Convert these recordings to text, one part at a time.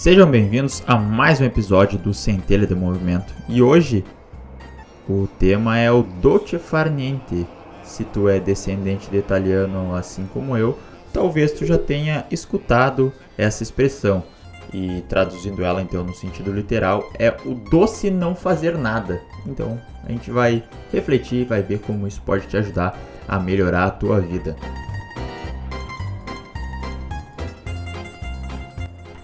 Sejam bem-vindos a mais um episódio do Centelha de Movimento. E hoje o tema é o dolce far niente. Se tu é descendente de italiano assim como eu, talvez tu já tenha escutado essa expressão. E traduzindo ela então no sentido literal, é o doce não fazer nada. Então, a gente vai refletir, vai ver como isso pode te ajudar a melhorar a tua vida.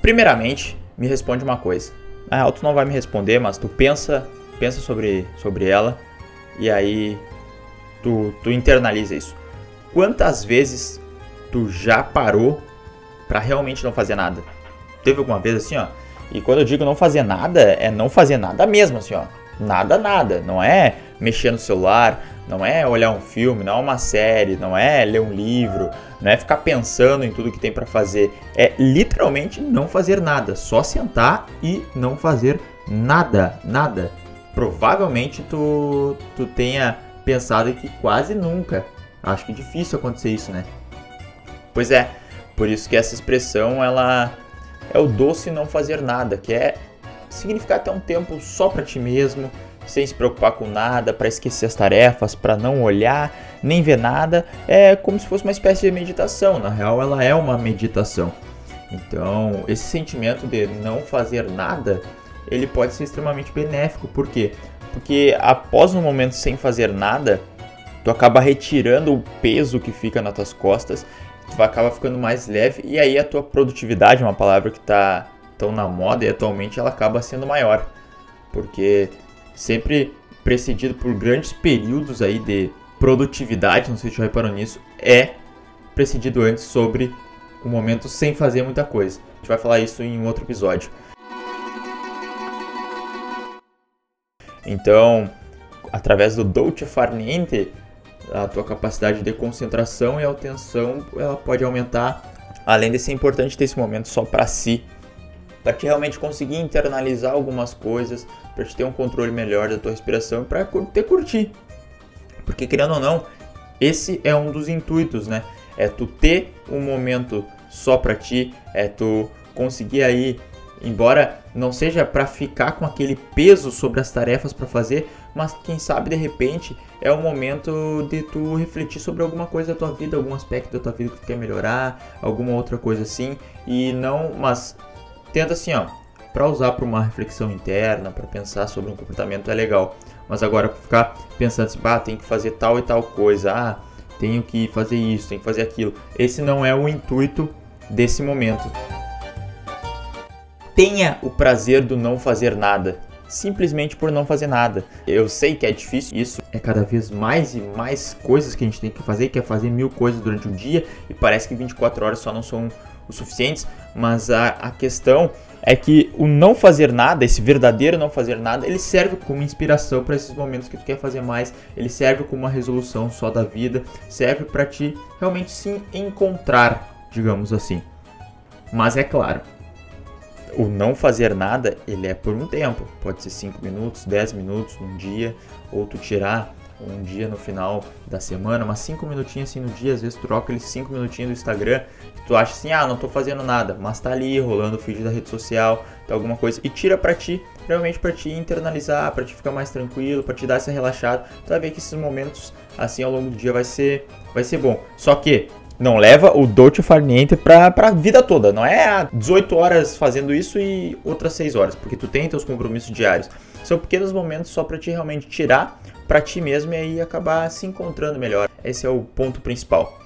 Primeiramente, me responde uma coisa. Na real, tu não vai me responder, mas tu pensa, pensa sobre, sobre ela e aí tu, tu internaliza isso. Quantas vezes tu já parou para realmente não fazer nada? Teve alguma vez assim, ó? E quando eu digo não fazer nada, é não fazer nada mesmo, assim, ó. Nada, nada. Não é mexer no celular, não é olhar um filme, não é uma série, não é ler um livro, não é ficar pensando em tudo que tem para fazer. É literalmente não fazer nada, só sentar e não fazer nada, nada. Provavelmente tu, tu tenha pensado que quase nunca. Acho que é difícil acontecer isso, né? Pois é, por isso que essa expressão ela é o doce não fazer nada, que é significar ter um tempo só para ti mesmo, sem se preocupar com nada, para esquecer as tarefas, para não olhar, nem ver nada, é como se fosse uma espécie de meditação. Na real, ela é uma meditação. Então, esse sentimento de não fazer nada, ele pode ser extremamente benéfico. Por quê? Porque após um momento sem fazer nada, tu acaba retirando o peso que fica nas tuas costas, tu acaba ficando mais leve e aí a tua produtividade, uma palavra que está tão na moda e atualmente ela acaba sendo maior. Porque sempre precedido por grandes períodos aí de produtividade, não sei se já reparou nisso, é precedido antes sobre o momento sem fazer muita coisa. A gente vai falar isso em um outro episódio. Então, através do dolce far niente, a tua capacidade de concentração e atenção ela pode aumentar. Além de ser importante ter esse momento só para si, para te realmente conseguir internalizar algumas coisas, para te ter um controle melhor da tua respiração e para te curtir. Porque querendo ou não, esse é um dos intuitos, né? É tu ter um momento só para ti, é tu conseguir aí, embora não seja para ficar com aquele peso sobre as tarefas para fazer, mas quem sabe de repente é o momento de tu refletir sobre alguma coisa da tua vida, algum aspecto da tua vida que tu quer melhorar, alguma outra coisa assim, e não, mas tenta assim, ó, para usar para uma reflexão interna, para pensar sobre um comportamento é legal. Mas agora ficar pensando assim, ah, tem que fazer tal e tal coisa, ah, tenho que fazer isso, tenho que fazer aquilo. Esse não é o intuito desse momento. Tenha o prazer do não fazer nada, simplesmente por não fazer nada. Eu sei que é difícil, isso é cada vez mais e mais coisas que a gente tem que fazer, quer fazer mil coisas durante o dia e parece que 24 horas só não são o suficientes, mas a, a questão é que o não fazer nada, esse verdadeiro não fazer nada, ele serve como inspiração para esses momentos que tu quer fazer mais, ele serve como uma resolução só da vida, serve para ti realmente se encontrar, digamos assim. Mas é claro, o não fazer nada, ele é por um tempo, pode ser 5 minutos, 10 minutos num dia, ou tu tirar um dia no final da semana, mas 5 minutinhos assim no dia, às vezes troca aqueles 5 minutinhos do Instagram, tu acha assim, ah, não tô fazendo nada, mas tá ali rolando o feed da rede social, tá alguma coisa, e tira pra ti, realmente pra ti internalizar, pra ti ficar mais tranquilo, pra te dar essa relaxada, tu vai ver que esses momentos assim ao longo do dia vai ser, vai ser bom. Só que não leva o dolce farniente pra, pra vida toda. Não é 18 horas fazendo isso e outras 6 horas, porque tu tem teus compromissos diários. São pequenos momentos só para te realmente tirar para ti mesmo e aí acabar se encontrando melhor. Esse é o ponto principal.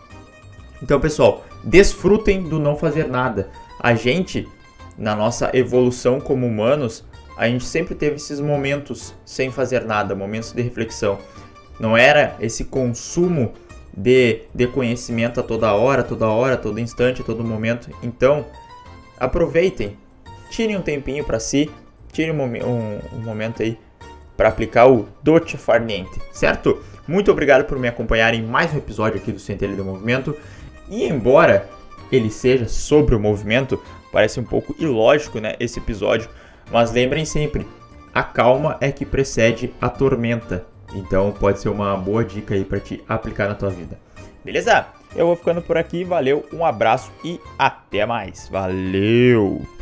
Então, pessoal, desfrutem do não fazer nada. A gente, na nossa evolução como humanos, a gente sempre teve esses momentos sem fazer nada, momentos de reflexão. Não era esse consumo de, de conhecimento a toda hora, toda hora, todo instante, todo momento. Então, aproveitem, tirem um tempinho para si, tirem um, um, um momento aí para aplicar o Dolce Far Niente, certo? Muito obrigado por me acompanhar em mais um episódio aqui do Centelha do Movimento. E embora ele seja sobre o movimento, parece um pouco ilógico, né, esse episódio, mas lembrem sempre, a calma é que precede a tormenta. Então pode ser uma boa dica aí para te aplicar na tua vida. Beleza? Eu vou ficando por aqui, valeu, um abraço e até mais. Valeu.